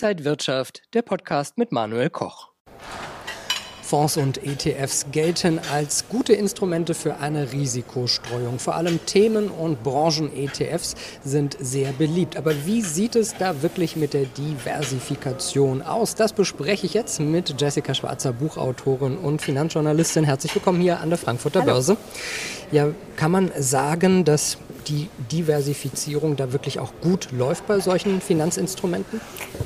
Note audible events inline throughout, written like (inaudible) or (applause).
Inside Wirtschaft, der Podcast mit Manuel Koch. Fonds und ETFs gelten als gute Instrumente für eine Risikostreuung. Vor allem Themen- und Branchen-ETFs sind sehr beliebt. Aber wie sieht es da wirklich mit der Diversifikation aus? Das bespreche ich jetzt mit Jessica Schwarzer, Buchautorin und Finanzjournalistin. Herzlich willkommen hier an der Frankfurter Hallo. Börse. Ja, kann man sagen, dass die Diversifizierung da wirklich auch gut läuft bei solchen Finanzinstrumenten?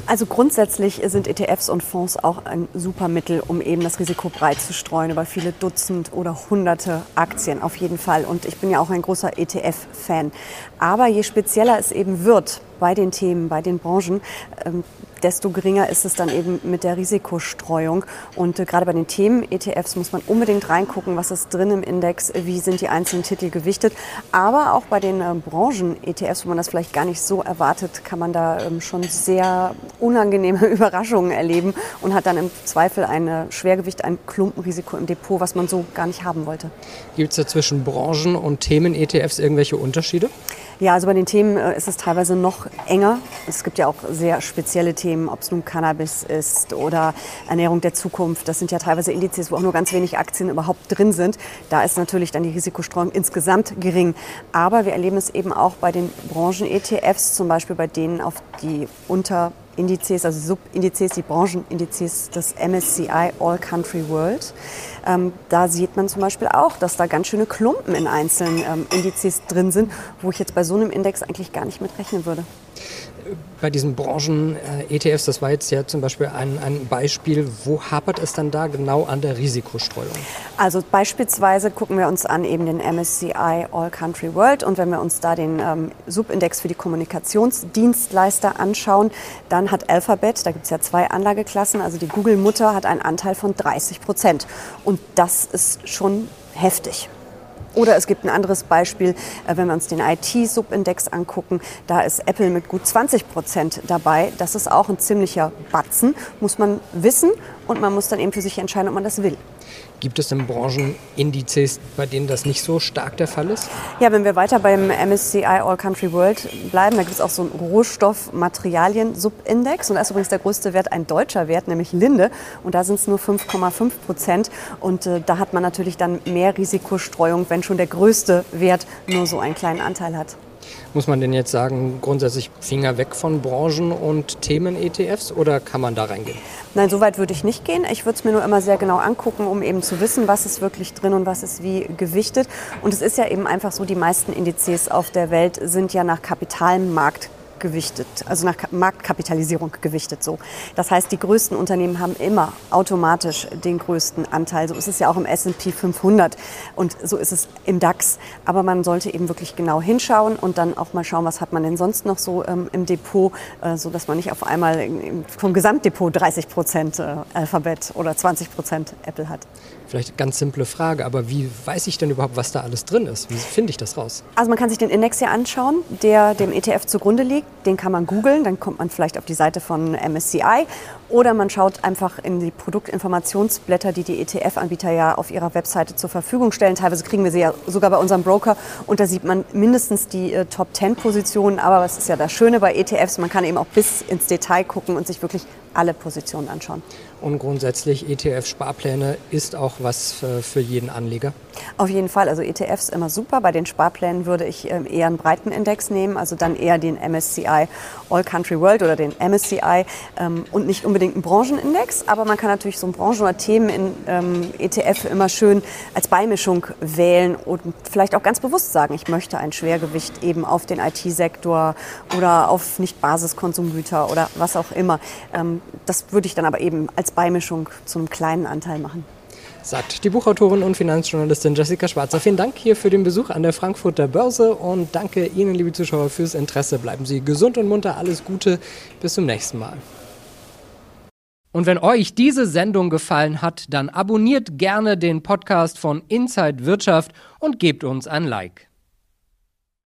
Also grundsätzlich sind ETFs und Fonds auch ein super Mittel, um eben das Risiko breit zu streuen über viele Dutzend oder hunderte Aktien auf jeden Fall. Und ich bin ja auch ein großer ETF-Fan. Aber je spezieller es eben wird bei den Themen, bei den Branchen, ähm, desto geringer ist es dann eben mit der Risikostreuung. Und äh, gerade bei den Themen-ETFs muss man unbedingt reingucken, was ist drin im Index, wie sind die einzelnen Titel gewichtet. Aber auch bei den äh, Branchen-ETFs, wo man das vielleicht gar nicht so erwartet, kann man da ähm, schon sehr unangenehme (laughs) Überraschungen erleben und hat dann im Zweifel ein äh, Schwergewicht, ein Klumpenrisiko im Depot, was man so gar nicht haben wollte. Gibt es da zwischen Branchen- und Themen-ETFs irgendwelche Unterschiede? Ja, also bei den Themen äh, ist es teilweise noch enger. Es gibt ja auch sehr spezielle Themen, ob es nun Cannabis ist oder Ernährung der Zukunft. Das sind ja teilweise Indizes, wo auch nur ganz wenig Aktien überhaupt drin sind. Da ist natürlich dann die Risikostreuung insgesamt gering. Aber wir erleben es eben auch bei den Branchen-ETFs, zum Beispiel bei denen, auf die unter Indizes, also Subindizes, die Branchenindizes des MSCI All Country World. Ähm, da sieht man zum Beispiel auch, dass da ganz schöne Klumpen in einzelnen ähm, Indizes drin sind, wo ich jetzt bei so einem Index eigentlich gar nicht mit rechnen würde bei diesen Branchen-ETFs, das war jetzt ja zum Beispiel ein, ein Beispiel, wo hapert es dann da genau an der Risikostreuung? Also beispielsweise gucken wir uns an eben den MSCI All Country World und wenn wir uns da den ähm, Subindex für die Kommunikationsdienstleister anschauen, dann hat Alphabet, da gibt es ja zwei Anlageklassen, also die Google-Mutter hat einen Anteil von 30 Prozent und das ist schon heftig. Oder es gibt ein anderes Beispiel, äh, wenn wir uns den IT-Subindex angucken, da ist Apple mit gut 20 Prozent dabei. Das ist auch ein ziemlicher Batzen, muss man wissen und man muss dann eben für sich entscheiden, ob man das will. Gibt es denn Branchenindizes, bei denen das nicht so stark der Fall ist? Ja, wenn wir weiter beim MSCI All Country World bleiben, da gibt es auch so einen Rohstoffmaterialien-Subindex. Und da ist übrigens der größte Wert ein deutscher Wert, nämlich Linde. Und da sind es nur 5,5 Prozent. Und äh, da hat man natürlich dann mehr Risikostreuung, wenn schon der größte Wert nur so einen kleinen Anteil hat. Muss man denn jetzt sagen, grundsätzlich Finger weg von Branchen und Themen-ETFs oder kann man da reingehen? Nein, so weit würde ich nicht gehen. Ich würde es mir nur immer sehr genau angucken, um eben zu wissen, was ist wirklich drin und was ist wie gewichtet. Und es ist ja eben einfach so, die meisten Indizes auf der Welt sind ja nach Kapitalmarkt gewichtet, also nach Marktkapitalisierung gewichtet so. Das heißt, die größten Unternehmen haben immer automatisch den größten Anteil. So ist es ja auch im S&P 500 und so ist es im DAX. Aber man sollte eben wirklich genau hinschauen und dann auch mal schauen, was hat man denn sonst noch so ähm, im Depot, äh, so dass man nicht auf einmal vom Gesamtdepot 30 Prozent äh, Alphabet oder 20 Prozent Apple hat. Vielleicht eine ganz simple Frage, aber wie weiß ich denn überhaupt, was da alles drin ist? Wie finde ich das raus? Also man kann sich den Index hier anschauen, der dem ETF zugrunde liegt. Den kann man googeln, dann kommt man vielleicht auf die Seite von MSCI oder man schaut einfach in die Produktinformationsblätter, die die ETF-Anbieter ja auf ihrer Webseite zur Verfügung stellen. Teilweise kriegen wir sie ja sogar bei unserem Broker und da sieht man mindestens die äh, Top-10-Positionen. Aber was ist ja das Schöne bei ETFs, man kann eben auch bis ins Detail gucken und sich wirklich alle Positionen anschauen. Und grundsätzlich ETF-Sparpläne ist auch was äh, für jeden Anleger? Auf jeden Fall. Also ETFs immer super. Bei den Sparplänen würde ich ähm, eher einen breiten Index nehmen, also dann eher den MSCI All Country World oder den MSCI ähm, und nicht unbedingt einen Branchenindex. Aber man kann natürlich so ein Branchen- oder Themen in ähm, ETF immer schön als Beimischung wählen und vielleicht auch ganz bewusst sagen, ich möchte ein Schwergewicht eben auf den IT-Sektor oder auf Nicht-Basiskonsumgüter oder was auch immer. Das würde ich dann aber eben als Beimischung zum kleinen Anteil machen. Sagt die Buchautorin und Finanzjournalistin Jessica Schwarzer. Vielen Dank hier für den Besuch an der Frankfurter Börse und danke Ihnen, liebe Zuschauer, fürs Interesse. Bleiben Sie gesund und munter. Alles Gute. Bis zum nächsten Mal. Und wenn euch diese Sendung gefallen hat, dann abonniert gerne den Podcast von Inside Wirtschaft und gebt uns ein Like.